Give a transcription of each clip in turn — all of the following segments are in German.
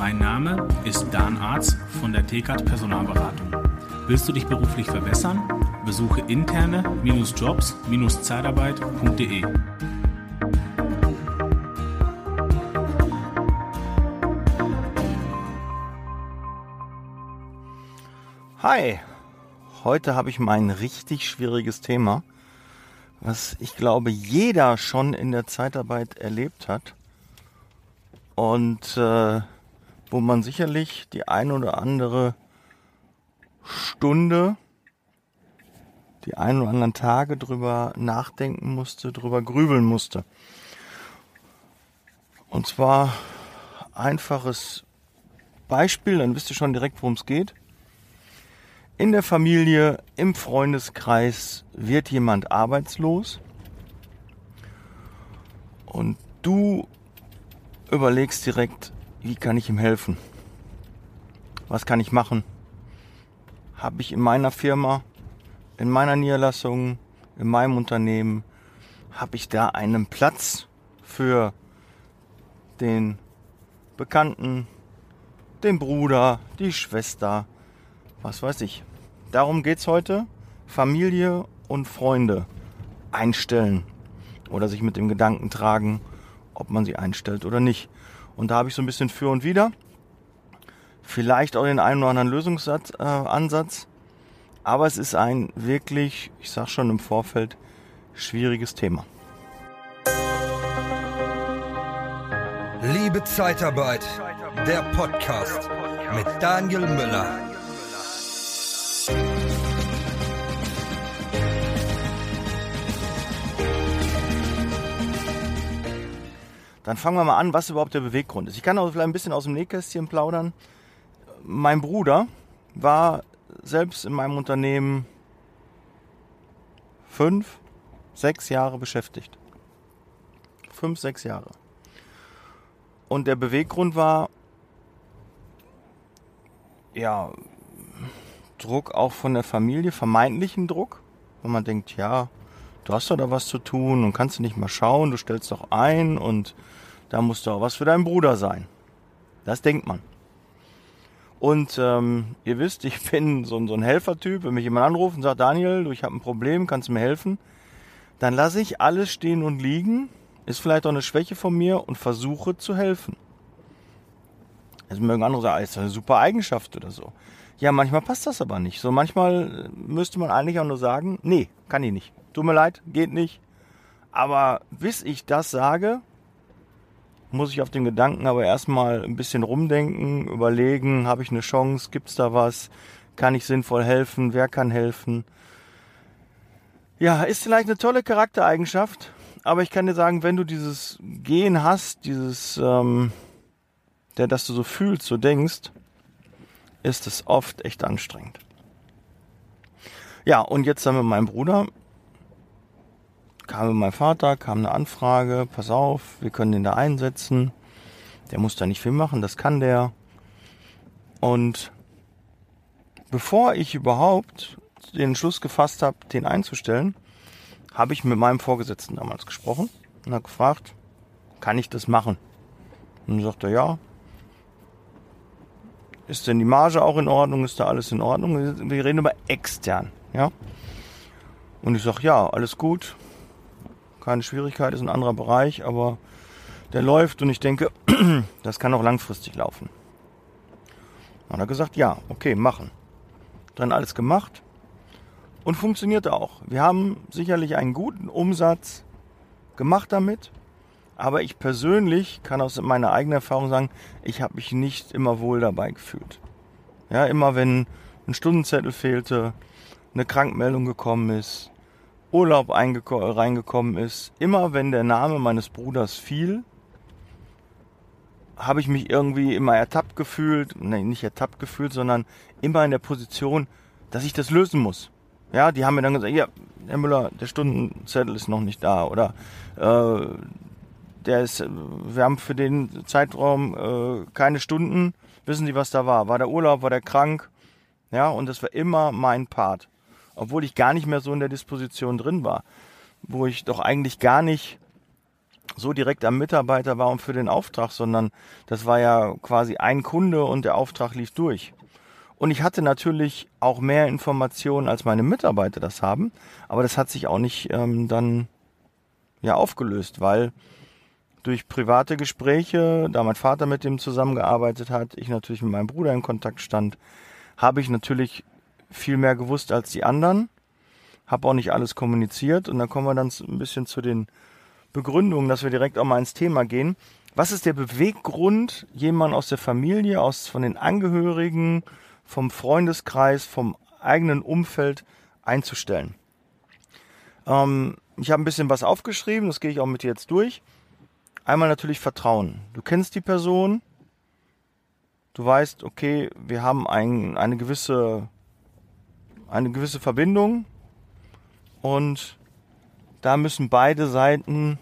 Mein Name ist Dan Arz von der TKAT Personalberatung. Willst du dich beruflich verbessern? Besuche interne-jobs-zeitarbeit.de. Hi, heute habe ich mal ein richtig schwieriges Thema, was ich glaube jeder schon in der Zeitarbeit erlebt hat und äh, wo man sicherlich die ein oder andere Stunde, die ein oder anderen Tage drüber nachdenken musste, drüber grübeln musste. Und zwar einfaches Beispiel, dann wisst ihr schon direkt, worum es geht. In der Familie, im Freundeskreis wird jemand arbeitslos und du überlegst direkt, wie kann ich ihm helfen? Was kann ich machen? Habe ich in meiner Firma, in meiner Niederlassung, in meinem Unternehmen, habe ich da einen Platz für den Bekannten, den Bruder, die Schwester, was weiß ich. Darum geht's heute. Familie und Freunde einstellen oder sich mit dem Gedanken tragen, ob man sie einstellt oder nicht. Und da habe ich so ein bisschen für und wider. Vielleicht auch den einen oder anderen Lösungsansatz. Äh, Aber es ist ein wirklich, ich sag schon im Vorfeld, schwieriges Thema. Liebe Zeitarbeit, der Podcast mit Daniel Müller. Dann fangen wir mal an, was überhaupt der Beweggrund ist. Ich kann auch vielleicht ein bisschen aus dem Nähkästchen plaudern. Mein Bruder war selbst in meinem Unternehmen fünf, sechs Jahre beschäftigt. Fünf, sechs Jahre. Und der Beweggrund war, ja, Druck auch von der Familie, vermeintlichen Druck, wo man denkt, ja, du hast doch da was zu tun und kannst du nicht mal schauen, du stellst doch ein und da muss doch was für deinen Bruder sein. Das denkt man. Und ähm, ihr wisst, ich bin so, so ein Helfertyp. Wenn mich jemand anruft und sagt, Daniel, du, ich habe ein Problem, kannst du mir helfen? Dann lasse ich alles stehen und liegen. Ist vielleicht auch eine Schwäche von mir und versuche zu helfen. Jetzt mögen andere sagen, ah, ist eine super Eigenschaft oder so. Ja, manchmal passt das aber nicht. So manchmal müsste man eigentlich auch nur sagen, nee, kann ich nicht. Tut mir leid, geht nicht. Aber bis ich das sage, muss ich auf den Gedanken aber erstmal ein bisschen rumdenken, überlegen, habe ich eine Chance, gibt's da was, kann ich sinnvoll helfen, wer kann helfen. Ja, ist vielleicht eine tolle Charaktereigenschaft, aber ich kann dir sagen, wenn du dieses Gehen hast, dieses, ähm, der, dass du so fühlst, so denkst, ist es oft echt anstrengend. Ja, und jetzt dann mit meinem Bruder, kam meinem Vater, kam eine Anfrage, pass auf, wir können den da einsetzen. Der muss da nicht viel machen, das kann der. Und bevor ich überhaupt den Schluss gefasst habe, den einzustellen, habe ich mit meinem Vorgesetzten damals gesprochen und habe gefragt, kann ich das machen? Und dann sagte er, ja. Ist denn die Marge auch in Ordnung? Ist da alles in Ordnung? Wir reden über extern, ja. Und ich sage, ja, alles gut keine Schwierigkeit, ist ein anderer Bereich, aber der läuft und ich denke, das kann auch langfristig laufen. Hat er gesagt, ja, okay, machen. Dann alles gemacht und funktioniert auch. Wir haben sicherlich einen guten Umsatz gemacht damit, aber ich persönlich kann aus meiner eigenen Erfahrung sagen, ich habe mich nicht immer wohl dabei gefühlt. Ja, immer wenn ein Stundenzettel fehlte, eine Krankmeldung gekommen ist, Urlaub reingekommen ist, immer wenn der Name meines Bruders fiel, habe ich mich irgendwie immer ertappt gefühlt, nein, nicht ertappt gefühlt, sondern immer in der Position, dass ich das lösen muss. Ja, die haben mir dann gesagt, ja, Herr Müller, der Stundenzettel ist noch nicht da oder äh, der ist, wir haben für den Zeitraum äh, keine Stunden. Wissen Sie, was da war? War der Urlaub, war der krank? Ja, und das war immer mein Part obwohl ich gar nicht mehr so in der Disposition drin war, wo ich doch eigentlich gar nicht so direkt am Mitarbeiter war und für den Auftrag, sondern das war ja quasi ein Kunde und der Auftrag lief durch. Und ich hatte natürlich auch mehr Informationen, als meine Mitarbeiter das haben, aber das hat sich auch nicht ähm, dann ja aufgelöst, weil durch private Gespräche, da mein Vater mit dem zusammengearbeitet hat, ich natürlich mit meinem Bruder in Kontakt stand, habe ich natürlich viel mehr gewusst als die anderen, habe auch nicht alles kommuniziert und dann kommen wir dann ein bisschen zu den Begründungen, dass wir direkt auch mal ins Thema gehen. Was ist der Beweggrund, jemanden aus der Familie, aus von den Angehörigen, vom Freundeskreis, vom eigenen Umfeld einzustellen? Ähm, ich habe ein bisschen was aufgeschrieben, das gehe ich auch mit dir jetzt durch. Einmal natürlich Vertrauen. Du kennst die Person, du weißt, okay, wir haben ein, eine gewisse eine gewisse Verbindung und da müssen beide Seiten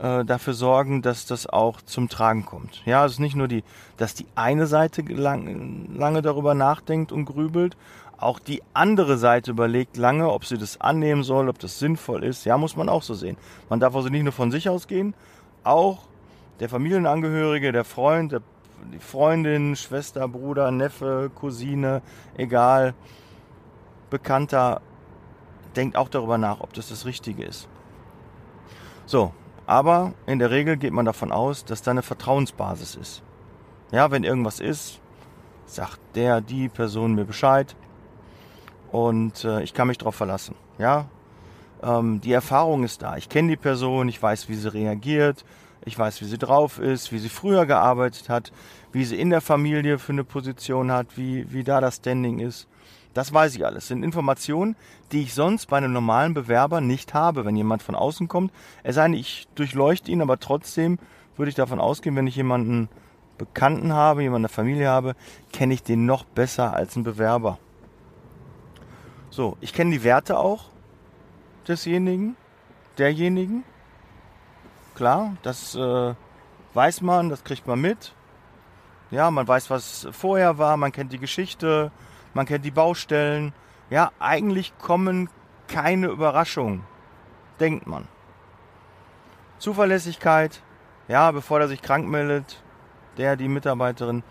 äh, dafür sorgen, dass das auch zum Tragen kommt. Ja, es ist nicht nur die, dass die eine Seite lang, lange darüber nachdenkt und grübelt, auch die andere Seite überlegt lange, ob sie das annehmen soll, ob das sinnvoll ist. Ja, muss man auch so sehen. Man darf also nicht nur von sich ausgehen, auch der Familienangehörige, der Freund, der, die Freundin, Schwester, Bruder, Neffe, Cousine, egal, Bekannter, denkt auch darüber nach, ob das das Richtige ist. So, aber in der Regel geht man davon aus, dass da eine Vertrauensbasis ist. Ja, wenn irgendwas ist, sagt der, die Person mir Bescheid und äh, ich kann mich darauf verlassen. Ja, ähm, die Erfahrung ist da. Ich kenne die Person, ich weiß, wie sie reagiert, ich weiß, wie sie drauf ist, wie sie früher gearbeitet hat, wie sie in der Familie für eine Position hat, wie, wie da das Standing ist. Das weiß ich alles. Das sind Informationen, die ich sonst bei einem normalen Bewerber nicht habe, wenn jemand von außen kommt. Es sei denn, ich durchleuchte ihn, aber trotzdem würde ich davon ausgehen, wenn ich jemanden Bekannten habe, jemanden in der Familie habe, kenne ich den noch besser als ein Bewerber. So, ich kenne die Werte auch desjenigen, derjenigen. Klar, das äh, weiß man, das kriegt man mit. Ja, man weiß, was vorher war, man kennt die Geschichte, man kennt die Baustellen. Ja, eigentlich kommen keine Überraschungen, denkt man. Zuverlässigkeit, ja, bevor er sich krank meldet, der, die Mitarbeiterin,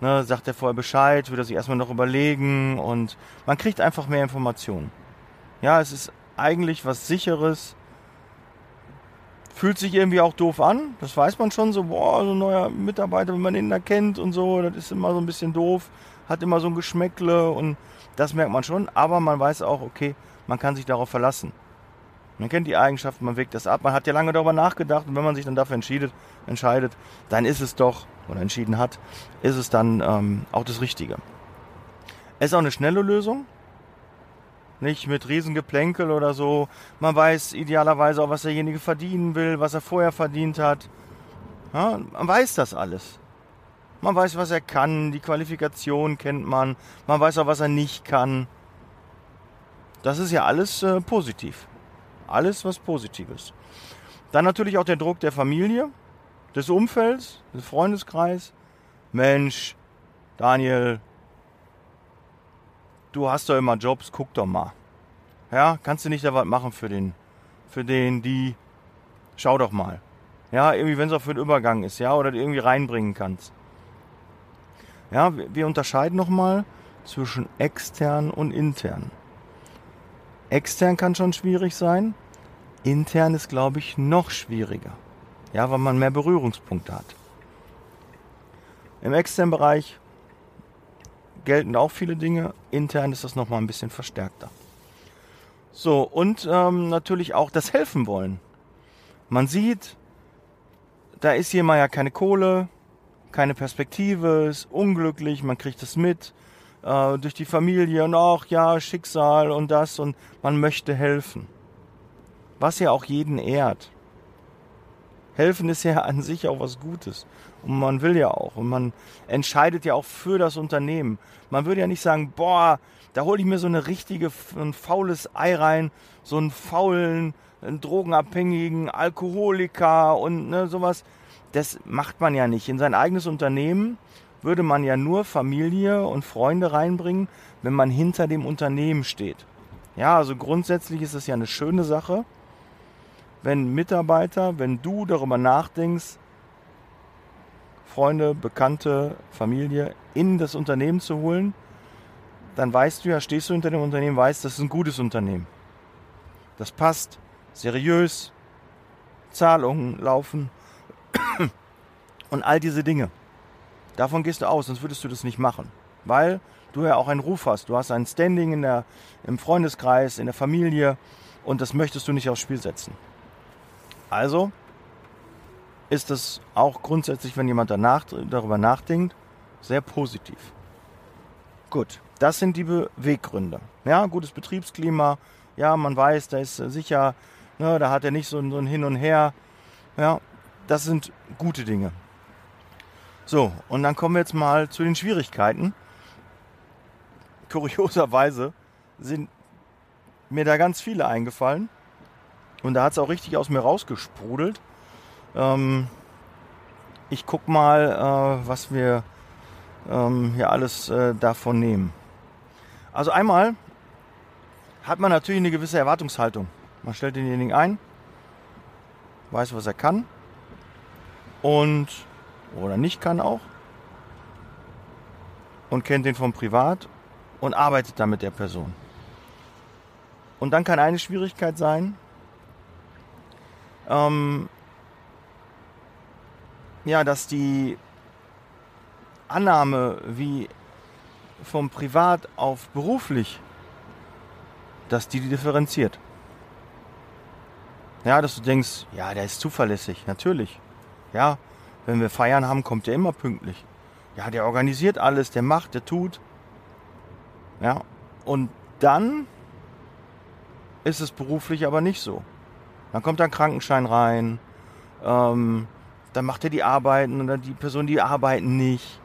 ne, sagt er vorher Bescheid, wird er sich erstmal noch überlegen und man kriegt einfach mehr Informationen. Ja, es ist eigentlich was sicheres, fühlt sich irgendwie auch doof an, das weiß man schon so, boah, so ein neuer Mitarbeiter, wenn man ihn da kennt und so, das ist immer so ein bisschen doof hat immer so ein Geschmäckle und das merkt man schon, aber man weiß auch, okay, man kann sich darauf verlassen. Man kennt die Eigenschaften, man wägt das ab, man hat ja lange darüber nachgedacht und wenn man sich dann dafür entscheidet, entscheidet dann ist es doch, oder entschieden hat, ist es dann ähm, auch das Richtige. Es ist auch eine schnelle Lösung, nicht mit Riesengeplänkel oder so. Man weiß idealerweise auch, was derjenige verdienen will, was er vorher verdient hat. Ja, man weiß das alles. Man weiß, was er kann, die Qualifikation kennt man, man weiß auch, was er nicht kann. Das ist ja alles äh, positiv. Alles was Positives. Dann natürlich auch der Druck der Familie, des Umfelds, des Freundeskreis. Mensch, Daniel, du hast doch immer Jobs, guck doch mal. Ja, kannst du nicht da was machen für den, für den, die, schau doch mal. Ja, irgendwie, wenn es auch für den Übergang ist, ja, oder irgendwie reinbringen kannst. Ja, wir unterscheiden nochmal zwischen extern und intern. Extern kann schon schwierig sein. Intern ist, glaube ich, noch schwieriger. Ja, weil man mehr Berührungspunkte hat. Im externen Bereich gelten auch viele Dinge. Intern ist das nochmal ein bisschen verstärkter. So, und ähm, natürlich auch das Helfen wollen. Man sieht, da ist mal ja keine Kohle, keine Perspektive, ist unglücklich, man kriegt es mit äh, durch die Familie und auch ja Schicksal und das und man möchte helfen. Was ja auch jeden ehrt. Helfen ist ja an sich auch was Gutes. Und man will ja auch. Und man entscheidet ja auch für das Unternehmen. Man würde ja nicht sagen, boah, da hole ich mir so eine richtige, ein faules Ei rein, so einen faulen, einen drogenabhängigen Alkoholiker und ne, sowas das macht man ja nicht. In sein eigenes Unternehmen würde man ja nur Familie und Freunde reinbringen, wenn man hinter dem Unternehmen steht. Ja, also grundsätzlich ist es ja eine schöne Sache, wenn Mitarbeiter, wenn du darüber nachdenkst, Freunde, Bekannte, Familie in das Unternehmen zu holen, dann weißt du ja, stehst du hinter dem Unternehmen, weißt, das ist ein gutes Unternehmen. Das passt, seriös, Zahlungen laufen und all diese Dinge. Davon gehst du aus, sonst würdest du das nicht machen. Weil du ja auch einen Ruf hast. Du hast ein Standing in der, im Freundeskreis, in der Familie und das möchtest du nicht aufs Spiel setzen. Also ist es auch grundsätzlich, wenn jemand danach, darüber nachdenkt, sehr positiv. Gut, das sind die Beweggründe. Ja, gutes Betriebsklima. Ja, man weiß, da ist sicher, ne, da hat er nicht so, so ein Hin und Her. Ja, das sind gute Dinge. So, und dann kommen wir jetzt mal zu den Schwierigkeiten. Kurioserweise sind mir da ganz viele eingefallen. Und da hat es auch richtig aus mir rausgesprudelt. Ähm, ich guck mal, äh, was wir ähm, hier alles äh, davon nehmen. Also einmal hat man natürlich eine gewisse Erwartungshaltung. Man stellt denjenigen ein, weiß, was er kann und oder nicht kann auch und kennt den vom Privat und arbeitet dann mit der Person. Und dann kann eine Schwierigkeit sein, ähm, ja, dass die Annahme wie vom Privat auf beruflich, dass die, die differenziert. Ja, dass du denkst, ja, der ist zuverlässig, natürlich. Ja, wenn wir Feiern haben, kommt der immer pünktlich. Ja, der organisiert alles, der macht, der tut. Ja, und dann ist es beruflich aber nicht so. Dann kommt ein Krankenschein rein, ähm, dann macht er die Arbeiten dann die Person, die arbeiten nicht,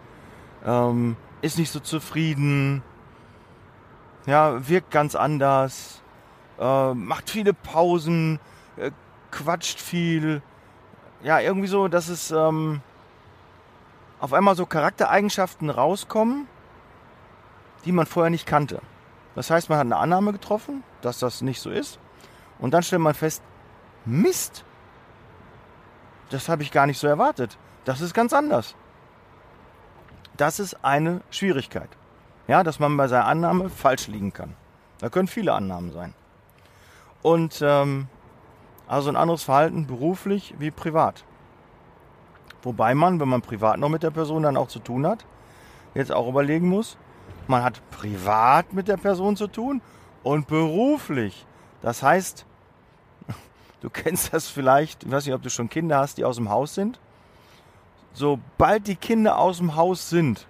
ähm, ist nicht so zufrieden, ja, wirkt ganz anders, äh, macht viele Pausen, äh, quatscht viel, ja, irgendwie so, dass es ähm, auf einmal so Charaktereigenschaften rauskommen, die man vorher nicht kannte. Das heißt, man hat eine Annahme getroffen, dass das nicht so ist. Und dann stellt man fest, Mist, das habe ich gar nicht so erwartet. Das ist ganz anders. Das ist eine Schwierigkeit. Ja, dass man bei seiner Annahme falsch liegen kann. Da können viele Annahmen sein. Und ähm, also ein anderes Verhalten beruflich wie privat. Wobei man, wenn man privat noch mit der Person dann auch zu tun hat, jetzt auch überlegen muss, man hat privat mit der Person zu tun und beruflich. Das heißt, du kennst das vielleicht, ich weiß nicht, ob du schon Kinder hast, die aus dem Haus sind. Sobald die Kinder aus dem Haus sind,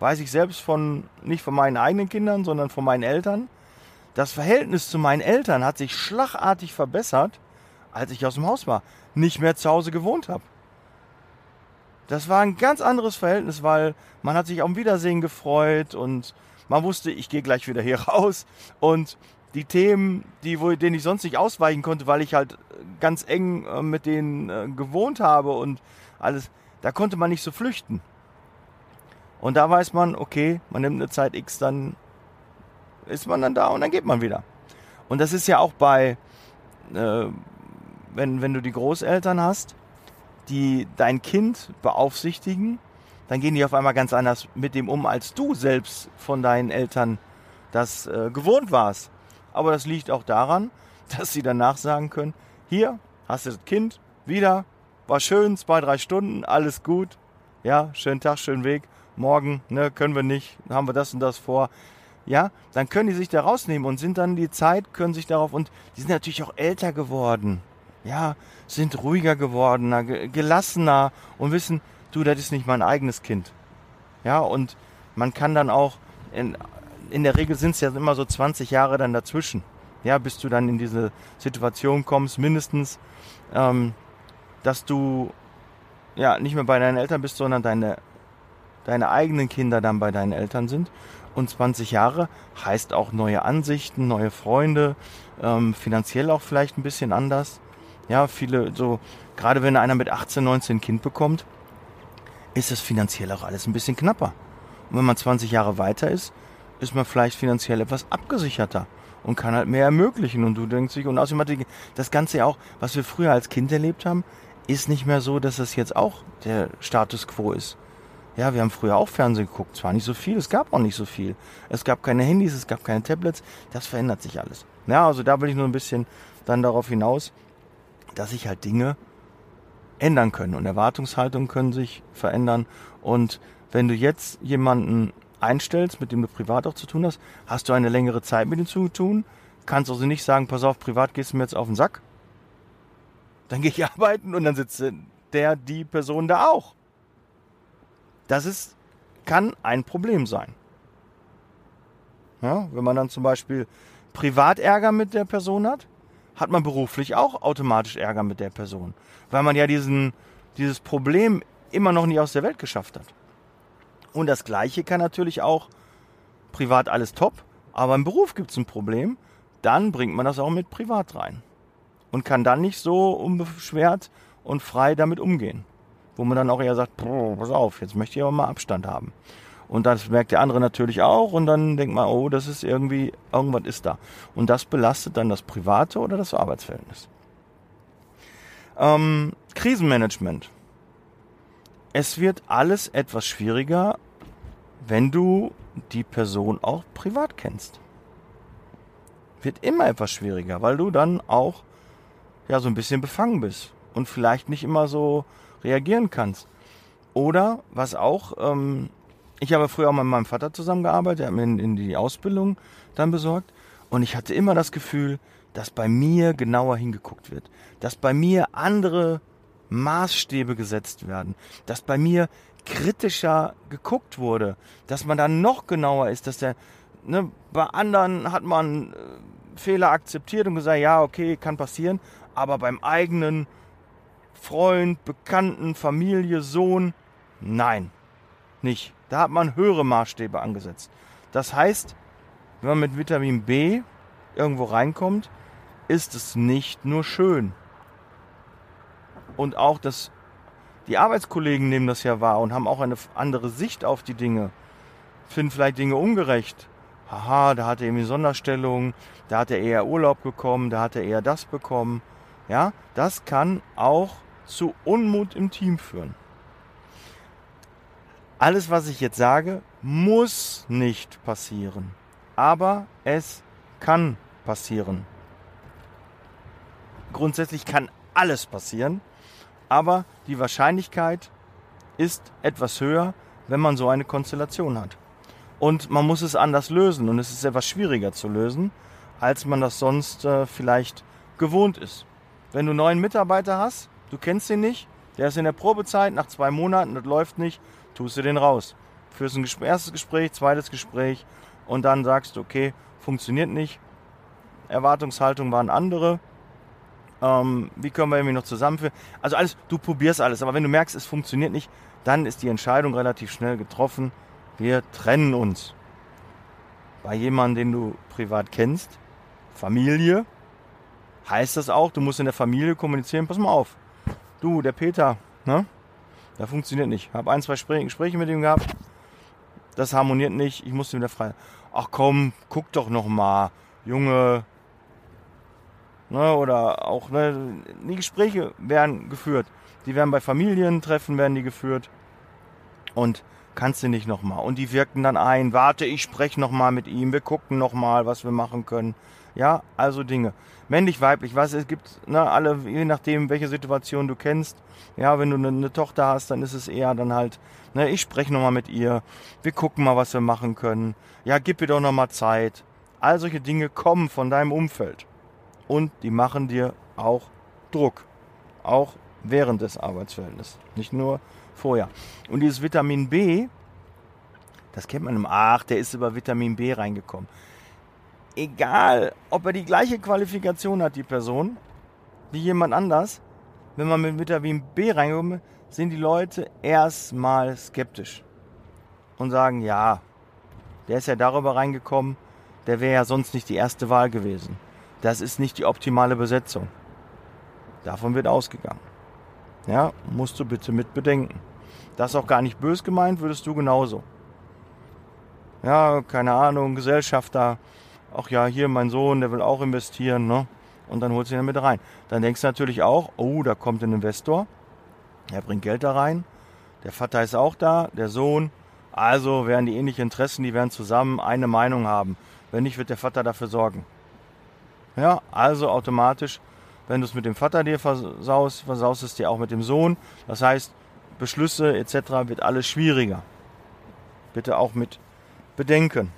weiß ich selbst von, nicht von meinen eigenen Kindern, sondern von meinen Eltern, das Verhältnis zu meinen Eltern hat sich schlagartig verbessert, als ich aus dem Haus war, nicht mehr zu Hause gewohnt habe. Das war ein ganz anderes Verhältnis, weil man hat sich am Wiedersehen gefreut und man wusste, ich gehe gleich wieder hier raus und die Themen, die, wo, denen ich sonst nicht ausweichen konnte, weil ich halt ganz eng äh, mit denen äh, gewohnt habe und alles, da konnte man nicht so flüchten. Und da weiß man, okay, man nimmt eine Zeit X, dann ist man dann da und dann geht man wieder. Und das ist ja auch bei, äh, wenn, wenn du die Großeltern hast, die dein Kind beaufsichtigen, dann gehen die auf einmal ganz anders mit dem um, als du selbst von deinen Eltern das äh, gewohnt warst. Aber das liegt auch daran, dass sie danach sagen können, hier hast du das Kind wieder, war schön, zwei, drei Stunden, alles gut, ja, schönen Tag, schönen Weg, morgen, ne, können wir nicht, haben wir das und das vor. Ja, dann können die sich da rausnehmen und sind dann die Zeit, können sich darauf und die sind natürlich auch älter geworden ja, sind ruhiger geworden, gelassener und wissen, du, das ist nicht mein eigenes Kind. Ja, und man kann dann auch, in, in der Regel sind es ja immer so 20 Jahre dann dazwischen, ja, bis du dann in diese Situation kommst, mindestens, ähm, dass du ja nicht mehr bei deinen Eltern bist, sondern deine, deine eigenen Kinder dann bei deinen Eltern sind. Und 20 Jahre heißt auch neue Ansichten, neue Freunde, ähm, finanziell auch vielleicht ein bisschen anders. Ja, viele so, gerade wenn einer mit 18, 19 ein Kind bekommt, ist es finanziell auch alles ein bisschen knapper. Und wenn man 20 Jahre weiter ist, ist man vielleicht finanziell etwas abgesicherter und kann halt mehr ermöglichen. Und du denkst dich, und außerdem hat die, das Ganze ja auch, was wir früher als Kind erlebt haben, ist nicht mehr so, dass es jetzt auch der Status quo ist. Ja, wir haben früher auch Fernsehen geguckt. Zwar nicht so viel, es gab auch nicht so viel. Es gab keine Handys, es gab keine Tablets. Das verändert sich alles. Ja, also da will ich nur ein bisschen dann darauf hinaus, dass sich halt Dinge ändern können und Erwartungshaltungen können sich verändern. Und wenn du jetzt jemanden einstellst, mit dem du privat auch zu tun hast, hast du eine längere Zeit mit ihm zu tun. Kannst also nicht sagen, pass auf, privat gehst du mir jetzt auf den Sack. Dann gehe ich arbeiten und dann sitzt der, die Person da auch. Das ist, kann ein Problem sein. Ja, wenn man dann zum Beispiel Privatärger mit der Person hat, hat man beruflich auch automatisch Ärger mit der Person. Weil man ja diesen, dieses Problem immer noch nie aus der Welt geschafft hat. Und das Gleiche kann natürlich auch privat alles top, aber im Beruf gibt es ein Problem, dann bringt man das auch mit privat rein. Und kann dann nicht so unbeschwert und frei damit umgehen. Wo man dann auch eher sagt, pass auf, jetzt möchte ich aber mal Abstand haben. Und das merkt der andere natürlich auch und dann denkt man, oh, das ist irgendwie, irgendwas ist da. Und das belastet dann das private oder das Arbeitsverhältnis. Ähm, Krisenmanagement. Es wird alles etwas schwieriger, wenn du die Person auch privat kennst. Wird immer etwas schwieriger, weil du dann auch ja so ein bisschen befangen bist und vielleicht nicht immer so reagieren kannst. Oder was auch ähm, ich habe früher auch mit meinem Vater zusammengearbeitet, er hat mir in, in die Ausbildung dann besorgt. Und ich hatte immer das Gefühl, dass bei mir genauer hingeguckt wird. Dass bei mir andere Maßstäbe gesetzt werden. Dass bei mir kritischer geguckt wurde. Dass man dann noch genauer ist, dass der, ne, bei anderen hat man äh, Fehler akzeptiert und gesagt, ja, okay, kann passieren. Aber beim eigenen Freund, Bekannten, Familie, Sohn, nein, nicht. Da hat man höhere Maßstäbe angesetzt. Das heißt, wenn man mit Vitamin B irgendwo reinkommt, ist es nicht nur schön. Und auch das, die Arbeitskollegen nehmen das ja wahr und haben auch eine andere Sicht auf die Dinge. Finden vielleicht Dinge ungerecht. Haha, da hat er irgendwie Sonderstellung, da hat er eher Urlaub bekommen, da hat er eher das bekommen. Ja, das kann auch zu Unmut im Team führen alles, was ich jetzt sage, muss nicht passieren. Aber es kann passieren. Grundsätzlich kann alles passieren, aber die Wahrscheinlichkeit ist etwas höher, wenn man so eine Konstellation hat. Und man muss es anders lösen und es ist etwas schwieriger zu lösen, als man das sonst äh, vielleicht gewohnt ist. Wenn du einen neuen Mitarbeiter hast, du kennst ihn nicht, der ist in der Probezeit, nach zwei Monaten, das läuft nicht, tust du den raus. Führst ein erstes Gespräch, zweites Gespräch und dann sagst du, okay, funktioniert nicht. Erwartungshaltung waren andere. Ähm, wie können wir irgendwie noch zusammenführen? Also alles, du probierst alles, aber wenn du merkst, es funktioniert nicht, dann ist die Entscheidung relativ schnell getroffen. Wir trennen uns. Bei jemandem, den du privat kennst, Familie, heißt das auch, du musst in der Familie kommunizieren, pass mal auf. Du, der Peter, ne? Das funktioniert nicht. Habe ein, zwei Gespräche mit ihm gehabt. Das harmoniert nicht. Ich musste wieder frei. Ach komm, guck doch noch mal, Junge. Ne, oder auch ne, die Gespräche werden geführt. Die werden bei Familientreffen werden die geführt. Und kannst du nicht noch mal. Und die wirkten dann ein. Warte, ich spreche noch mal mit ihm. Wir gucken noch mal, was wir machen können. Ja, also Dinge. Männlich, weiblich, was es gibt, ne, alle, je nachdem, welche Situation du kennst. Ja, wenn du eine, eine Tochter hast, dann ist es eher dann halt, ne, ich spreche nochmal mit ihr. Wir gucken mal, was wir machen können. Ja, gib ihr doch nochmal Zeit. All solche Dinge kommen von deinem Umfeld. Und die machen dir auch Druck. Auch während des Arbeitsverhältnisses. Nicht nur vorher. Und dieses Vitamin B, das kennt man im Ach, der ist über Vitamin B reingekommen egal, ob er die gleiche Qualifikation hat, die Person, wie jemand anders, wenn man mit Vitamin B reinkommt, sind die Leute erstmal skeptisch und sagen, ja, der ist ja darüber reingekommen, der wäre ja sonst nicht die erste Wahl gewesen. Das ist nicht die optimale Besetzung. Davon wird ausgegangen. Ja, musst du bitte mit bedenken. Das ist auch gar nicht bös gemeint, würdest du genauso. Ja, keine Ahnung, Gesellschafter, ach ja, hier mein Sohn, der will auch investieren, ne? Und dann holst du ihn mit rein. Dann denkst du natürlich auch, oh, da kommt ein Investor, er bringt Geld da rein, der Vater ist auch da, der Sohn, also werden die ähnlichen Interessen, die werden zusammen eine Meinung haben. Wenn nicht, wird der Vater dafür sorgen. Ja, also automatisch, wenn du es mit dem Vater dir versaust, versaust es dir auch mit dem Sohn. Das heißt, Beschlüsse etc. wird alles schwieriger. Bitte auch mit bedenken.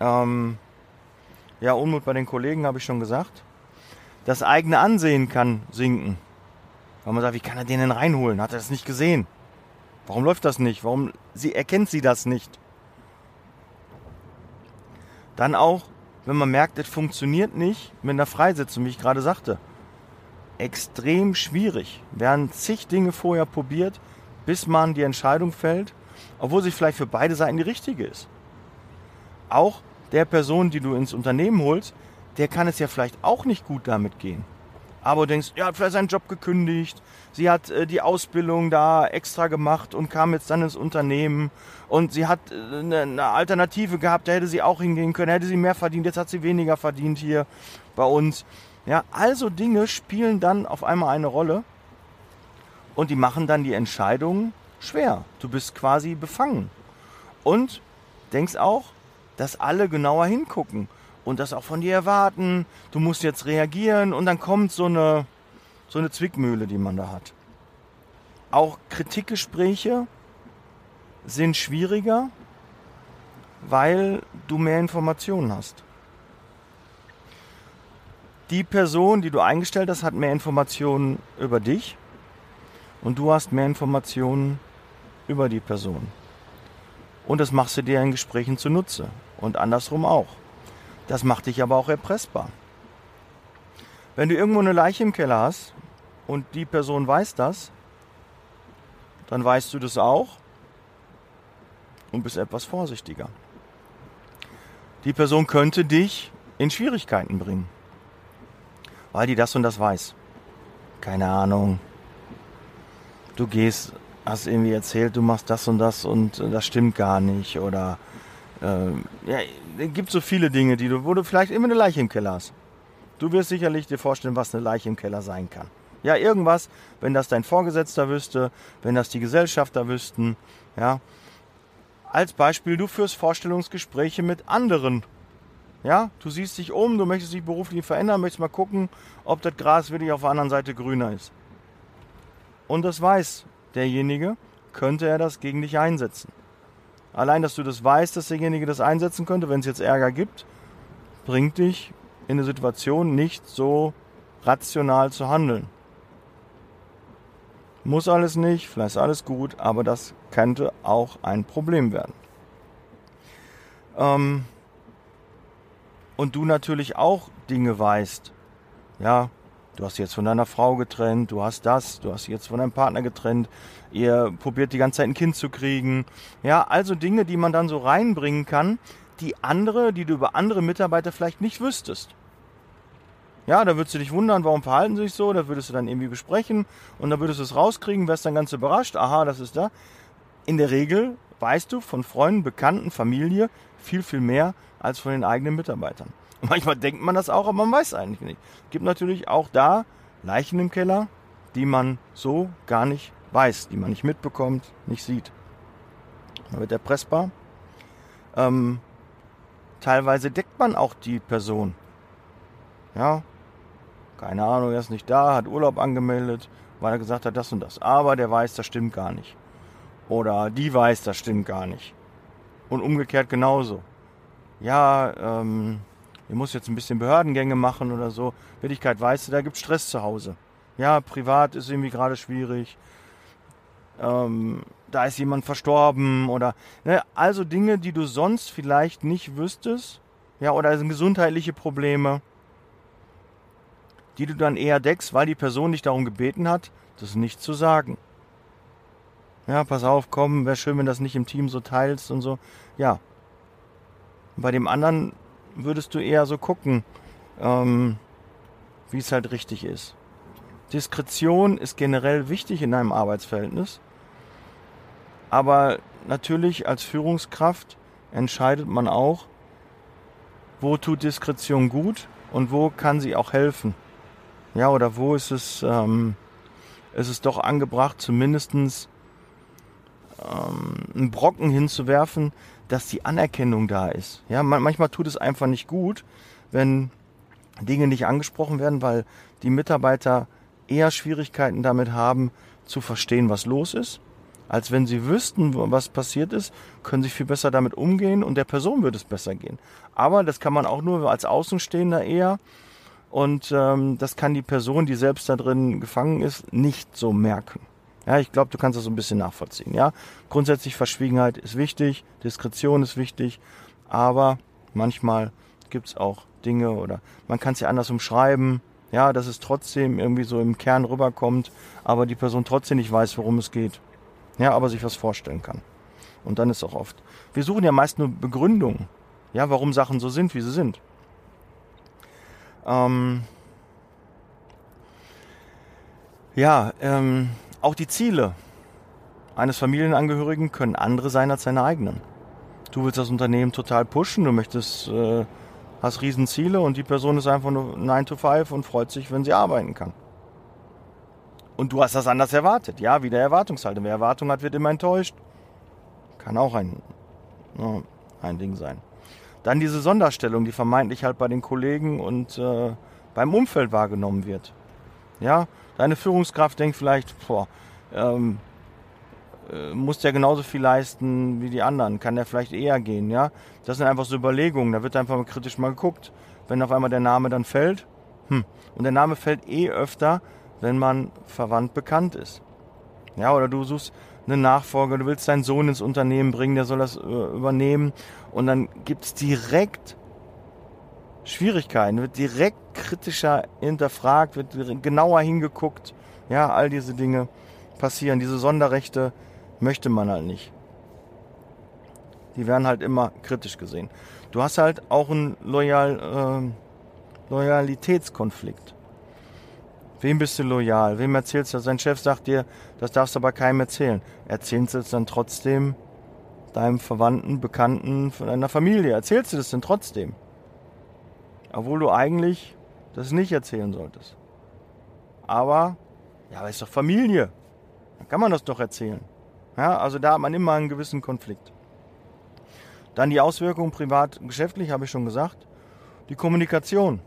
Ähm, ja, Unmut bei den Kollegen habe ich schon gesagt. Das eigene Ansehen kann sinken. Weil man sagt, wie kann er den denn reinholen? Hat er das nicht gesehen? Warum läuft das nicht? Warum sie, erkennt sie das nicht? Dann auch, wenn man merkt, es funktioniert nicht mit einer Freisetzung, wie ich gerade sagte. Extrem schwierig. Werden zig Dinge vorher probiert, bis man die Entscheidung fällt, obwohl sie vielleicht für beide Seiten die richtige ist. Auch der Person, die du ins Unternehmen holst, der kann es ja vielleicht auch nicht gut damit gehen. Aber du denkst, ja, hat vielleicht seinen Job gekündigt, sie hat äh, die Ausbildung da extra gemacht und kam jetzt dann ins Unternehmen und sie hat äh, eine, eine Alternative gehabt, da hätte sie auch hingehen können, hätte sie mehr verdient, jetzt hat sie weniger verdient hier bei uns. Ja, also Dinge spielen dann auf einmal eine Rolle und die machen dann die Entscheidung schwer. Du bist quasi befangen. Und denkst auch, dass alle genauer hingucken und das auch von dir erwarten. Du musst jetzt reagieren und dann kommt so eine, so eine Zwickmühle, die man da hat. Auch Kritikgespräche sind schwieriger, weil du mehr Informationen hast. Die Person, die du eingestellt hast, hat mehr Informationen über dich und du hast mehr Informationen über die Person. Und das machst du dir in Gesprächen zunutze und andersrum auch. Das macht dich aber auch erpressbar. Wenn du irgendwo eine Leiche im Keller hast und die Person weiß das, dann weißt du das auch und bist etwas vorsichtiger. Die Person könnte dich in Schwierigkeiten bringen, weil die das und das weiß. Keine Ahnung. Du gehst, hast irgendwie erzählt, du machst das und das und das stimmt gar nicht oder ähm, ja, es gibt so viele Dinge, die du, wo du vielleicht immer eine Leiche im Keller hast. Du wirst sicherlich dir vorstellen, was eine Leiche im Keller sein kann. Ja, irgendwas, wenn das dein Vorgesetzter wüsste, wenn das die Gesellschafter wüssten, ja. Als Beispiel, du führst Vorstellungsgespräche mit anderen. Ja, du siehst dich um, du möchtest dich beruflich verändern, möchtest mal gucken, ob das Gras wirklich auf der anderen Seite grüner ist. Und das weiß derjenige, könnte er das gegen dich einsetzen. Allein, dass du das weißt, dass derjenige das einsetzen könnte, wenn es jetzt Ärger gibt, bringt dich in eine Situation nicht so rational zu handeln. Muss alles nicht, vielleicht ist alles gut, aber das könnte auch ein Problem werden. Ähm und du natürlich auch Dinge weißt. Ja, Du hast jetzt von deiner Frau getrennt, du hast das, du hast jetzt von deinem Partner getrennt, ihr probiert die ganze Zeit ein Kind zu kriegen. Ja, also Dinge, die man dann so reinbringen kann, die andere, die du über andere Mitarbeiter vielleicht nicht wüsstest. Ja, da würdest du dich wundern, warum verhalten sie sich so, da würdest du dann irgendwie besprechen und dann würdest du es rauskriegen, wärst dann ganz überrascht, aha, das ist da. In der Regel weißt du von Freunden, Bekannten, Familie viel, viel mehr als von den eigenen Mitarbeitern. Manchmal denkt man das auch, aber man weiß eigentlich nicht. Gibt natürlich auch da Leichen im Keller, die man so gar nicht weiß, die man nicht mitbekommt, nicht sieht. Man wird erpressbar. Ähm, teilweise deckt man auch die Person. Ja, keine Ahnung, er ist nicht da, hat Urlaub angemeldet, weil er gesagt hat, das und das. Aber der weiß, das stimmt gar nicht. Oder die weiß, das stimmt gar nicht. Und umgekehrt genauso. Ja, ähm, ihr muss jetzt ein bisschen Behördengänge machen oder so. Wirklichkeit weißt du, da gibt Stress zu Hause. Ja, privat ist irgendwie gerade schwierig. Ähm, da ist jemand verstorben oder ne, also Dinge, die du sonst vielleicht nicht wüsstest. Ja, oder sind gesundheitliche Probleme, die du dann eher deckst, weil die Person dich darum gebeten hat, das nicht zu sagen. Ja, pass auf, komm, wäre schön, wenn das nicht im Team so teilst und so. Ja. Bei dem anderen würdest du eher so gucken, ähm, wie es halt richtig ist. Diskretion ist generell wichtig in einem Arbeitsverhältnis, aber natürlich als Führungskraft entscheidet man auch, wo tut Diskretion gut und wo kann sie auch helfen. Ja, oder wo ist es, ähm, ist es doch angebracht, zumindestens ähm, einen Brocken hinzuwerfen, dass die Anerkennung da ist. Ja, man, manchmal tut es einfach nicht gut, wenn Dinge nicht angesprochen werden, weil die Mitarbeiter eher Schwierigkeiten damit haben, zu verstehen, was los ist, als wenn sie wüssten, was passiert ist, können sie viel besser damit umgehen und der Person wird es besser gehen. Aber das kann man auch nur als Außenstehender eher und ähm, das kann die Person, die selbst da drin gefangen ist, nicht so merken. Ja, ich glaube, du kannst das so ein bisschen nachvollziehen. Ja, grundsätzlich Verschwiegenheit ist wichtig, Diskretion ist wichtig, aber manchmal gibt es auch Dinge oder man kann es ja anders umschreiben. Ja, dass es trotzdem irgendwie so im Kern rüberkommt, aber die Person trotzdem nicht weiß, worum es geht. Ja, aber sich was vorstellen kann. Und dann ist auch oft. Wir suchen ja meist nur Begründungen. Ja, warum Sachen so sind, wie sie sind. Ähm, ja, ähm, auch die Ziele eines Familienangehörigen können andere sein als seine eigenen. Du willst das Unternehmen total pushen, du möchtest, äh, hast Riesenziele und die Person ist einfach nur 9 to 5 und freut sich, wenn sie arbeiten kann. Und du hast das anders erwartet. Ja, wieder Erwartungshaltung. Wer Erwartung hat, wird immer enttäuscht. Kann auch ein, ja, ein Ding sein. Dann diese Sonderstellung, die vermeintlich halt bei den Kollegen und äh, beim Umfeld wahrgenommen wird. Ja, deine Führungskraft denkt vielleicht, boah, ähm, äh, muss der genauso viel leisten wie die anderen, kann der vielleicht eher gehen, ja. Das sind einfach so Überlegungen, da wird einfach mal kritisch mal geguckt. Wenn auf einmal der Name dann fällt, hm, und der Name fällt eh öfter, wenn man verwandt bekannt ist. Ja, oder du suchst einen Nachfolger, du willst deinen Sohn ins Unternehmen bringen, der soll das äh, übernehmen und dann gibt es direkt Schwierigkeiten, wird direkt kritischer hinterfragt, wird genauer hingeguckt. Ja, all diese Dinge passieren. Diese Sonderrechte möchte man halt nicht. Die werden halt immer kritisch gesehen. Du hast halt auch einen Loyal, äh, Loyalitätskonflikt. Wem bist du loyal? Wem erzählst du? Sein Chef sagt dir, das darfst du aber keinem erzählen. Erzählst du es dann trotzdem deinem Verwandten, Bekannten, von deiner Familie? Erzählst du das denn trotzdem? Obwohl du eigentlich das nicht erzählen solltest. Aber, ja, aber ist doch Familie. Dann kann man das doch erzählen. Ja, also da hat man immer einen gewissen Konflikt. Dann die Auswirkungen privat-geschäftlich, habe ich schon gesagt. Die Kommunikation.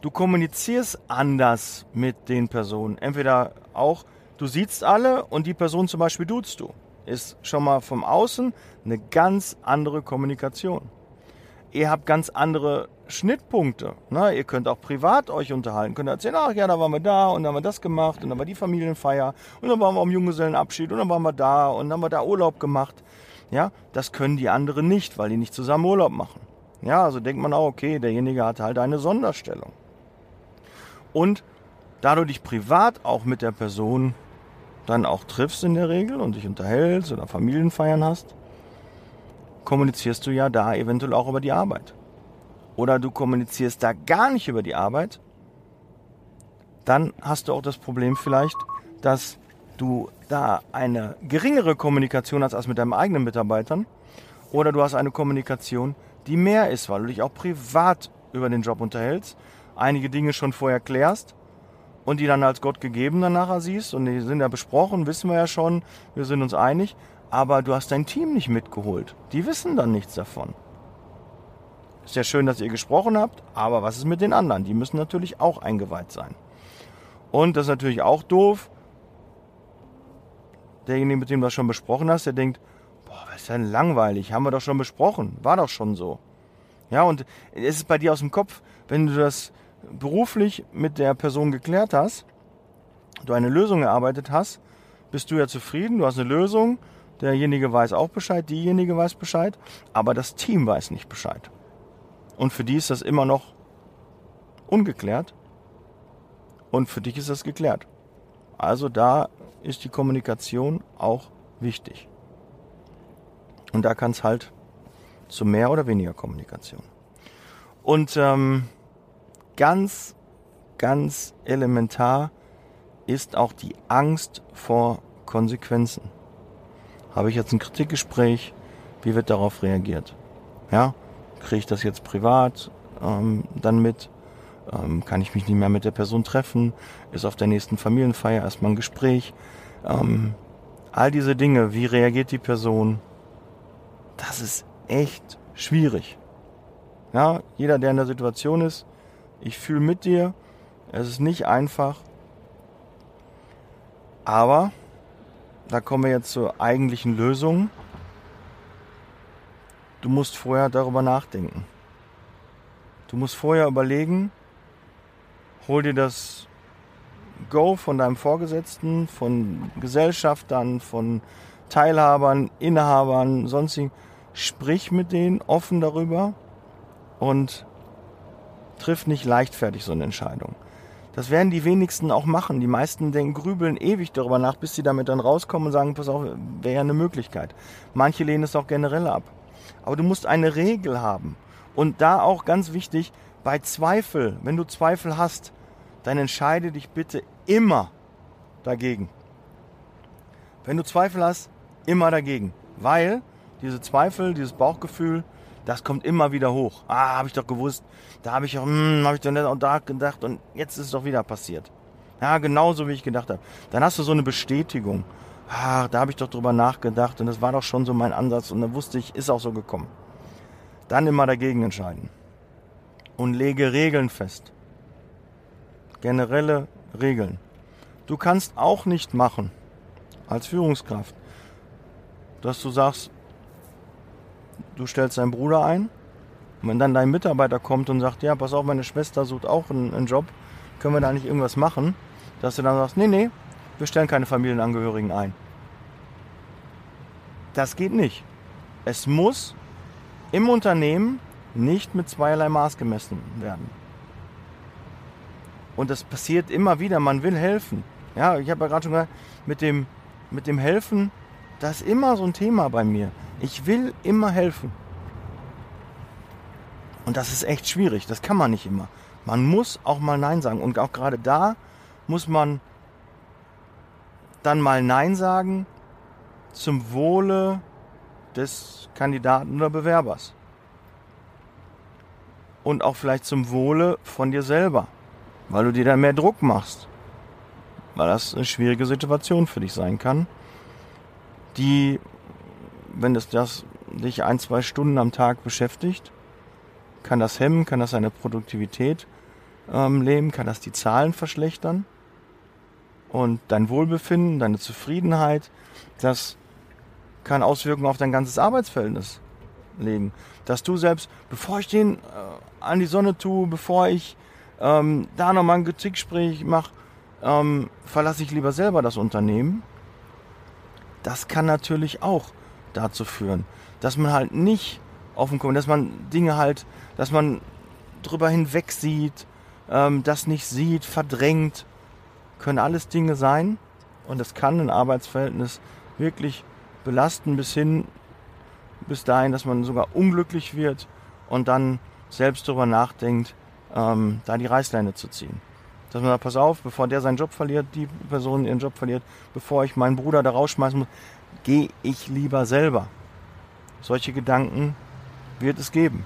Du kommunizierst anders mit den Personen. Entweder auch, du siehst alle und die Person zum Beispiel duzt du. Ist schon mal vom Außen eine ganz andere Kommunikation. Ihr habt ganz andere Schnittpunkte. Ne? Ihr könnt auch privat euch unterhalten, könnt erzählen, ach ja, da waren wir da und dann haben wir das gemacht und dann war die Familienfeier und dann waren wir am Junggesellenabschied und dann waren wir da und dann haben wir da Urlaub gemacht. Ja, das können die anderen nicht, weil die nicht zusammen Urlaub machen. Ja, also denkt man auch, okay, derjenige hat halt eine Sonderstellung. Und da du dich privat auch mit der Person dann auch triffst in der Regel und dich unterhältst oder Familienfeiern hast, kommunizierst du ja da eventuell auch über die Arbeit. Oder du kommunizierst da gar nicht über die Arbeit, dann hast du auch das Problem vielleicht, dass du da eine geringere Kommunikation hast als mit deinen eigenen Mitarbeitern. Oder du hast eine Kommunikation, die mehr ist, weil du dich auch privat über den Job unterhältst einige Dinge schon vorher klärst und die dann als Gott gegeben dann nachher siehst und die sind ja besprochen, wissen wir ja schon, wir sind uns einig, aber du hast dein Team nicht mitgeholt. Die wissen dann nichts davon. Ist ja schön, dass ihr gesprochen habt, aber was ist mit den anderen? Die müssen natürlich auch eingeweiht sein. Und das ist natürlich auch doof. Derjenige, mit dem du das schon besprochen hast, der denkt, boah, was ist denn langweilig, haben wir doch schon besprochen, war doch schon so. Ja, und es ist bei dir aus dem Kopf, wenn du das beruflich mit der Person geklärt hast, du eine Lösung erarbeitet hast, bist du ja zufrieden, du hast eine Lösung, derjenige weiß auch Bescheid, diejenige weiß Bescheid, aber das Team weiß nicht Bescheid. Und für die ist das immer noch ungeklärt und für dich ist das geklärt. Also da ist die Kommunikation auch wichtig. Und da kann es halt zu mehr oder weniger Kommunikation. Und ähm, ganz, ganz elementar ist auch die Angst vor Konsequenzen. Habe ich jetzt ein Kritikgespräch? Wie wird darauf reagiert? Ja, Kriege ich das jetzt privat ähm, dann mit? Ähm, kann ich mich nicht mehr mit der Person treffen? Ist auf der nächsten Familienfeier erstmal ein Gespräch? Ähm, all diese Dinge, wie reagiert die Person? Das ist echt schwierig. Ja, jeder, der in der Situation ist, ich fühle mit dir. Es ist nicht einfach. Aber da kommen wir jetzt zur eigentlichen Lösung. Du musst vorher darüber nachdenken. Du musst vorher überlegen, hol dir das Go von deinem Vorgesetzten, von Gesellschaftern, von Teilhabern, Inhabern, sonstigen. Sprich mit denen offen darüber und triff nicht leichtfertig so eine Entscheidung. Das werden die wenigsten auch machen. Die meisten denken, grübeln ewig darüber nach, bis sie damit dann rauskommen und sagen, pass auf, wäre ja eine Möglichkeit. Manche lehnen es auch generell ab. Aber du musst eine Regel haben. Und da auch ganz wichtig, bei Zweifel, wenn du Zweifel hast, dann entscheide dich bitte immer dagegen. Wenn du Zweifel hast, immer dagegen. Weil diese Zweifel, dieses Bauchgefühl, das kommt immer wieder hoch. Ah, habe ich doch gewusst. Da habe ich auch, hm, habe ich doch nicht auch da gedacht und jetzt ist es doch wieder passiert. Ja, genauso wie ich gedacht habe. Dann hast du so eine Bestätigung. Ah, da habe ich doch drüber nachgedacht und das war doch schon so mein Ansatz und dann wusste ich, ist auch so gekommen. Dann immer dagegen entscheiden. Und lege Regeln fest. Generelle Regeln. Du kannst auch nicht machen, als Führungskraft, dass du sagst, du stellst deinen Bruder ein und wenn dann dein Mitarbeiter kommt und sagt, ja, pass auf, meine Schwester sucht auch einen, einen Job, können wir da nicht irgendwas machen, dass du dann sagst, nee, nee, wir stellen keine Familienangehörigen ein. Das geht nicht. Es muss im Unternehmen nicht mit zweierlei Maß gemessen werden. Und das passiert immer wieder, man will helfen. Ja, ich habe ja gerade schon gesagt, mit dem, mit dem Helfen, das ist immer so ein Thema bei mir. Ich will immer helfen. Und das ist echt schwierig, das kann man nicht immer. Man muss auch mal Nein sagen. Und auch gerade da muss man dann mal Nein sagen zum Wohle des Kandidaten oder Bewerbers. Und auch vielleicht zum Wohle von dir selber, weil du dir dann mehr Druck machst. Weil das eine schwierige Situation für dich sein kann, die, wenn es das dich ein, zwei Stunden am Tag beschäftigt, kann das hemmen, kann das deine Produktivität ähm, lähmen, kann das die Zahlen verschlechtern und dein Wohlbefinden, deine Zufriedenheit, das kann Auswirkungen auf dein ganzes Arbeitsverhältnis legen. Dass du selbst, bevor ich den äh, an die Sonne tue, bevor ich ähm, da nochmal ein Kritikgespräch mache, ähm, verlasse ich lieber selber das Unternehmen. Das kann natürlich auch dazu führen, dass man halt nicht offen kommt, dass man Dinge halt, dass man drüber hinweg sieht, ähm, das nicht sieht, verdrängt können alles Dinge sein und es kann ein Arbeitsverhältnis wirklich belasten bis hin, bis dahin, dass man sogar unglücklich wird und dann selbst darüber nachdenkt, ähm, da die Reißleine zu ziehen. Dass man sagt, pass auf, bevor der seinen Job verliert, die Person ihren Job verliert, bevor ich meinen Bruder da rausschmeißen muss, gehe ich lieber selber. Solche Gedanken wird es geben.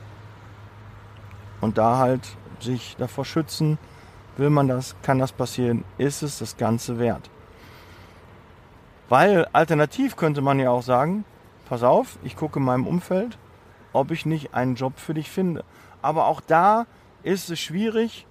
Und da halt sich davor schützen, Will man das? Kann das passieren? Ist es das Ganze wert? Weil alternativ könnte man ja auch sagen, pass auf, ich gucke in meinem Umfeld, ob ich nicht einen Job für dich finde. Aber auch da ist es schwierig,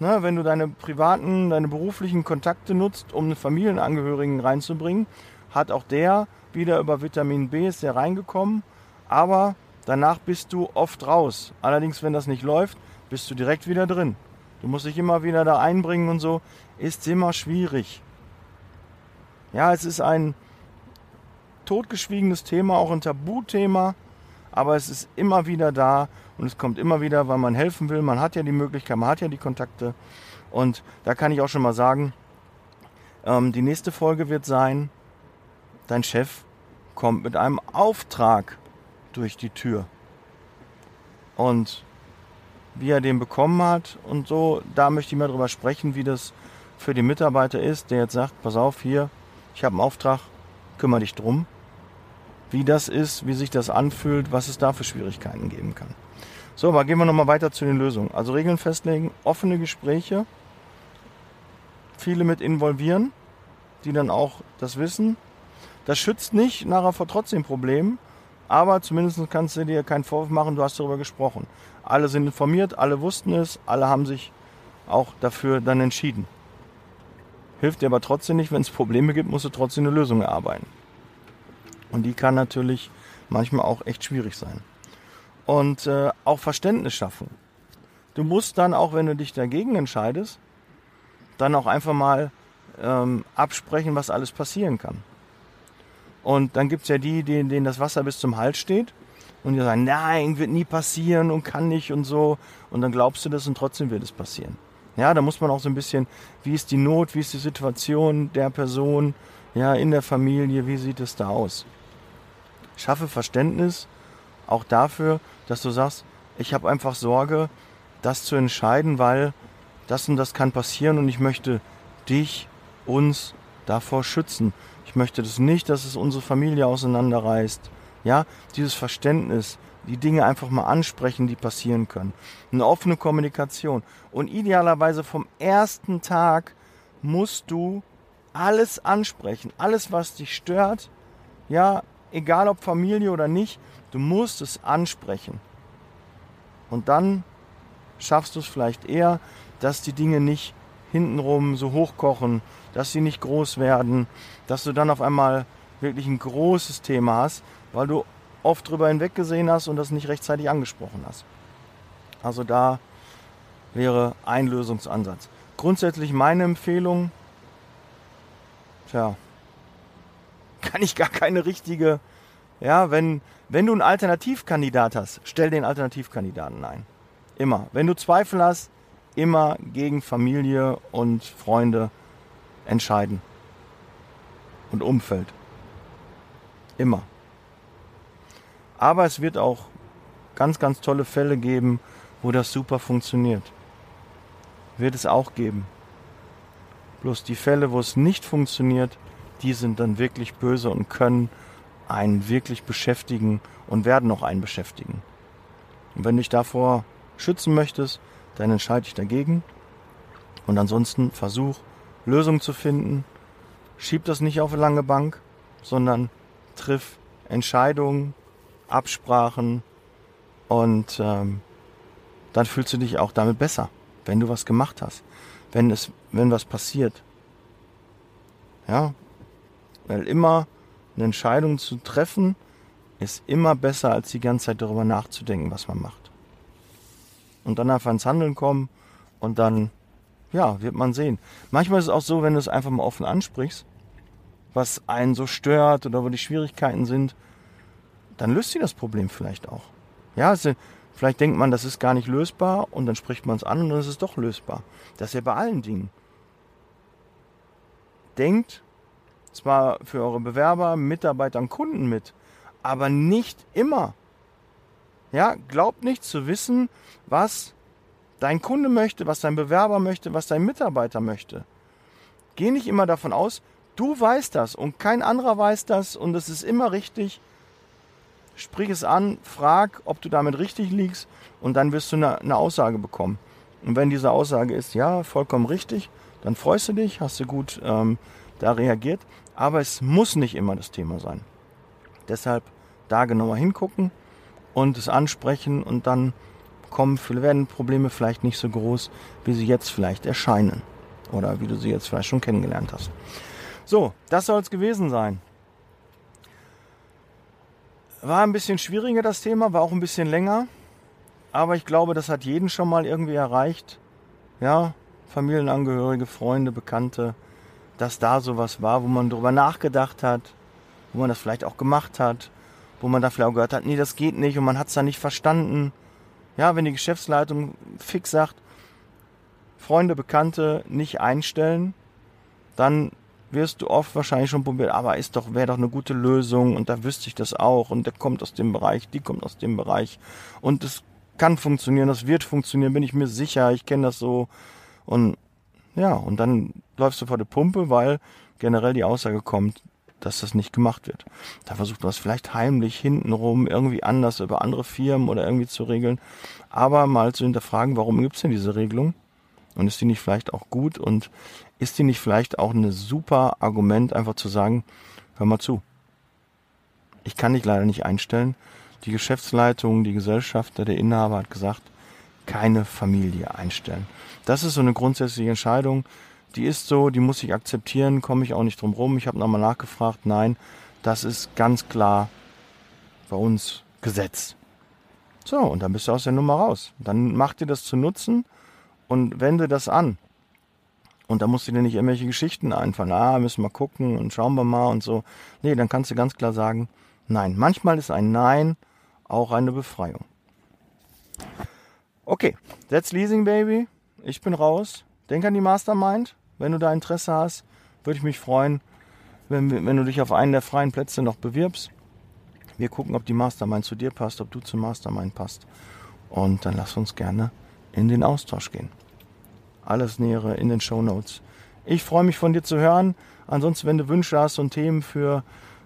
ne, wenn du deine privaten, deine beruflichen Kontakte nutzt, um einen Familienangehörigen reinzubringen, hat auch der wieder über Vitamin B ist der reingekommen, aber danach bist du oft raus. Allerdings, wenn das nicht läuft, bist du direkt wieder drin. Du musst dich immer wieder da einbringen und so. Ist immer schwierig. Ja, es ist ein totgeschwiegenes Thema, auch ein Tabuthema, aber es ist immer wieder da und es kommt immer wieder, weil man helfen will. Man hat ja die Möglichkeit, man hat ja die Kontakte. Und da kann ich auch schon mal sagen, ähm, die nächste Folge wird sein, dein Chef kommt mit einem Auftrag durch die Tür. Und wie er den bekommen hat und so. Da möchte ich mal drüber sprechen, wie das für den Mitarbeiter ist, der jetzt sagt, pass auf, hier, ich habe einen Auftrag, kümmere dich drum. Wie das ist, wie sich das anfühlt, was es da für Schwierigkeiten geben kann. So, aber gehen wir nochmal weiter zu den Lösungen. Also Regeln festlegen, offene Gespräche, viele mit involvieren, die dann auch das wissen. Das schützt nicht nachher vor trotzdem Problemen, aber zumindest kannst du dir keinen Vorwurf machen, du hast darüber gesprochen. Alle sind informiert, alle wussten es, alle haben sich auch dafür dann entschieden. Hilft dir aber trotzdem nicht, wenn es Probleme gibt, musst du trotzdem eine Lösung erarbeiten. Und die kann natürlich manchmal auch echt schwierig sein. Und äh, auch Verständnis schaffen. Du musst dann auch, wenn du dich dagegen entscheidest, dann auch einfach mal ähm, absprechen, was alles passieren kann. Und dann gibt es ja die, denen, denen das Wasser bis zum Hals steht und die sagen, nein, wird nie passieren und kann nicht und so. Und dann glaubst du das und trotzdem wird es passieren. Ja, da muss man auch so ein bisschen, wie ist die Not, wie ist die Situation der Person, ja, in der Familie, wie sieht es da aus? Schaffe Verständnis auch dafür, dass du sagst, ich habe einfach Sorge, das zu entscheiden, weil das und das kann passieren und ich möchte dich, uns davor schützen. Ich möchte das nicht, dass es unsere Familie auseinanderreißt. Ja, dieses Verständnis, die Dinge einfach mal ansprechen, die passieren können. Eine offene Kommunikation. Und idealerweise vom ersten Tag musst du alles ansprechen. Alles, was dich stört. Ja, egal ob Familie oder nicht, du musst es ansprechen. Und dann schaffst du es vielleicht eher, dass die Dinge nicht hintenrum so hochkochen, dass sie nicht groß werden, dass du dann auf einmal wirklich ein großes Thema hast, weil du oft drüber hinweggesehen hast und das nicht rechtzeitig angesprochen hast. Also da wäre ein Lösungsansatz. Grundsätzlich meine Empfehlung, tja, kann ich gar keine richtige, ja, wenn, wenn du einen Alternativkandidat hast, stell den Alternativkandidaten ein. Immer. Wenn du Zweifel hast, immer gegen Familie und Freunde entscheiden. Und Umfeld. Immer. Aber es wird auch ganz, ganz tolle Fälle geben, wo das super funktioniert. Wird es auch geben. Bloß die Fälle, wo es nicht funktioniert, die sind dann wirklich böse und können einen wirklich beschäftigen und werden auch einen beschäftigen. Und wenn du dich davor schützen möchtest, dann entscheide ich dagegen. Und ansonsten versuch, Lösungen zu finden. Schieb das nicht auf eine lange Bank, sondern triff Entscheidungen, Absprachen und ähm, dann fühlst du dich auch damit besser, wenn du was gemacht hast, wenn es, wenn was passiert. Ja, weil immer eine Entscheidung zu treffen ist immer besser, als die ganze Zeit darüber nachzudenken, was man macht und dann einfach ins Handeln kommen und dann, ja, wird man sehen. Manchmal ist es auch so, wenn du es einfach mal offen ansprichst, was einen so stört oder wo die Schwierigkeiten sind, dann löst sie das Problem vielleicht auch. Ja, es, vielleicht denkt man, das ist gar nicht lösbar und dann spricht man es an und dann ist es doch lösbar. Das ist ja bei allen Dingen. Denkt zwar für eure Bewerber, Mitarbeiter und Kunden mit, aber nicht immer. Ja, glaubt nicht zu wissen, was dein Kunde möchte, was dein Bewerber möchte, was dein Mitarbeiter möchte. Geh nicht immer davon aus, du weißt das und kein anderer weiß das und es ist immer richtig. Sprich es an, frag, ob du damit richtig liegst und dann wirst du eine, eine Aussage bekommen. Und wenn diese Aussage ist, ja, vollkommen richtig, dann freust du dich, hast du gut ähm, da reagiert. Aber es muss nicht immer das Thema sein. Deshalb da genauer hingucken und es ansprechen und dann kommen, werden Probleme vielleicht nicht so groß, wie sie jetzt vielleicht erscheinen. Oder wie du sie jetzt vielleicht schon kennengelernt hast. So, das soll es gewesen sein. War ein bisschen schwieriger das Thema, war auch ein bisschen länger. Aber ich glaube, das hat jeden schon mal irgendwie erreicht. Ja, Familienangehörige, Freunde, Bekannte, dass da sowas war, wo man drüber nachgedacht hat, wo man das vielleicht auch gemacht hat, wo man da vielleicht auch gehört hat, nee, das geht nicht und man hat es da nicht verstanden. Ja, wenn die Geschäftsleitung fix sagt, Freunde, Bekannte nicht einstellen, dann wirst du oft wahrscheinlich schon probiert, aber ist doch, wäre doch eine gute Lösung und da wüsste ich das auch und der kommt aus dem Bereich, die kommt aus dem Bereich und es kann funktionieren, das wird funktionieren, bin ich mir sicher, ich kenne das so und ja, und dann läufst du vor der Pumpe, weil generell die Aussage kommt, dass das nicht gemacht wird. Da versucht man es vielleicht heimlich hintenrum irgendwie anders über andere Firmen oder irgendwie zu regeln. Aber mal zu hinterfragen, warum gibt es denn diese Regelung? Und ist die nicht vielleicht auch gut? Und ist die nicht vielleicht auch ein super Argument, einfach zu sagen, hör mal zu. Ich kann dich leider nicht einstellen. Die Geschäftsleitung, die Gesellschafter, der Inhaber hat gesagt, keine Familie einstellen. Das ist so eine grundsätzliche Entscheidung. Die ist so, die muss ich akzeptieren, komme ich auch nicht drum rum. Ich habe nochmal nachgefragt. Nein, das ist ganz klar bei uns Gesetz. So, und dann bist du aus der Nummer raus. Dann mach dir das zu nutzen und wende das an. Und da musst du dir nicht irgendwelche Geschichten einfallen. Ah, müssen wir gucken und schauen wir mal und so. Nee, dann kannst du ganz klar sagen, nein. Manchmal ist ein Nein auch eine Befreiung. Okay, that's Leasing Baby. Ich bin raus. Denk an die Mastermind. Wenn du da Interesse hast, würde ich mich freuen, wenn, wenn du dich auf einen der freien Plätze noch bewirbst. Wir gucken, ob die Mastermind zu dir passt, ob du zum Mastermind passt. Und dann lass uns gerne in den Austausch gehen. Alles Nähere in den Show Notes. Ich freue mich von dir zu hören. Ansonsten, wenn du Wünsche hast und Themen für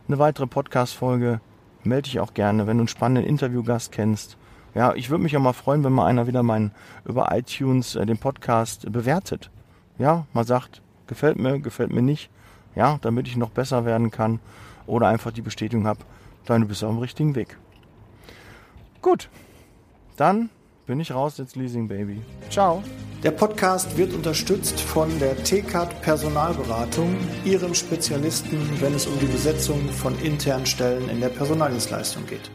eine weitere Podcast-Folge, melde dich auch gerne, wenn du einen spannenden Interviewgast kennst. Ja, ich würde mich auch mal freuen, wenn mal einer wieder meinen über iTunes äh, den Podcast bewertet. Ja, mal sagt, gefällt mir, gefällt mir nicht. Ja, damit ich noch besser werden kann oder einfach die Bestätigung habe, dann bist du auf dem richtigen Weg. Gut, dann bin ich raus jetzt Leasing Baby. Ciao. Der Podcast wird unterstützt von der TCAT Personalberatung, ihrem Spezialisten, wenn es um die Besetzung von internen Stellen in der Personaldienstleistung geht.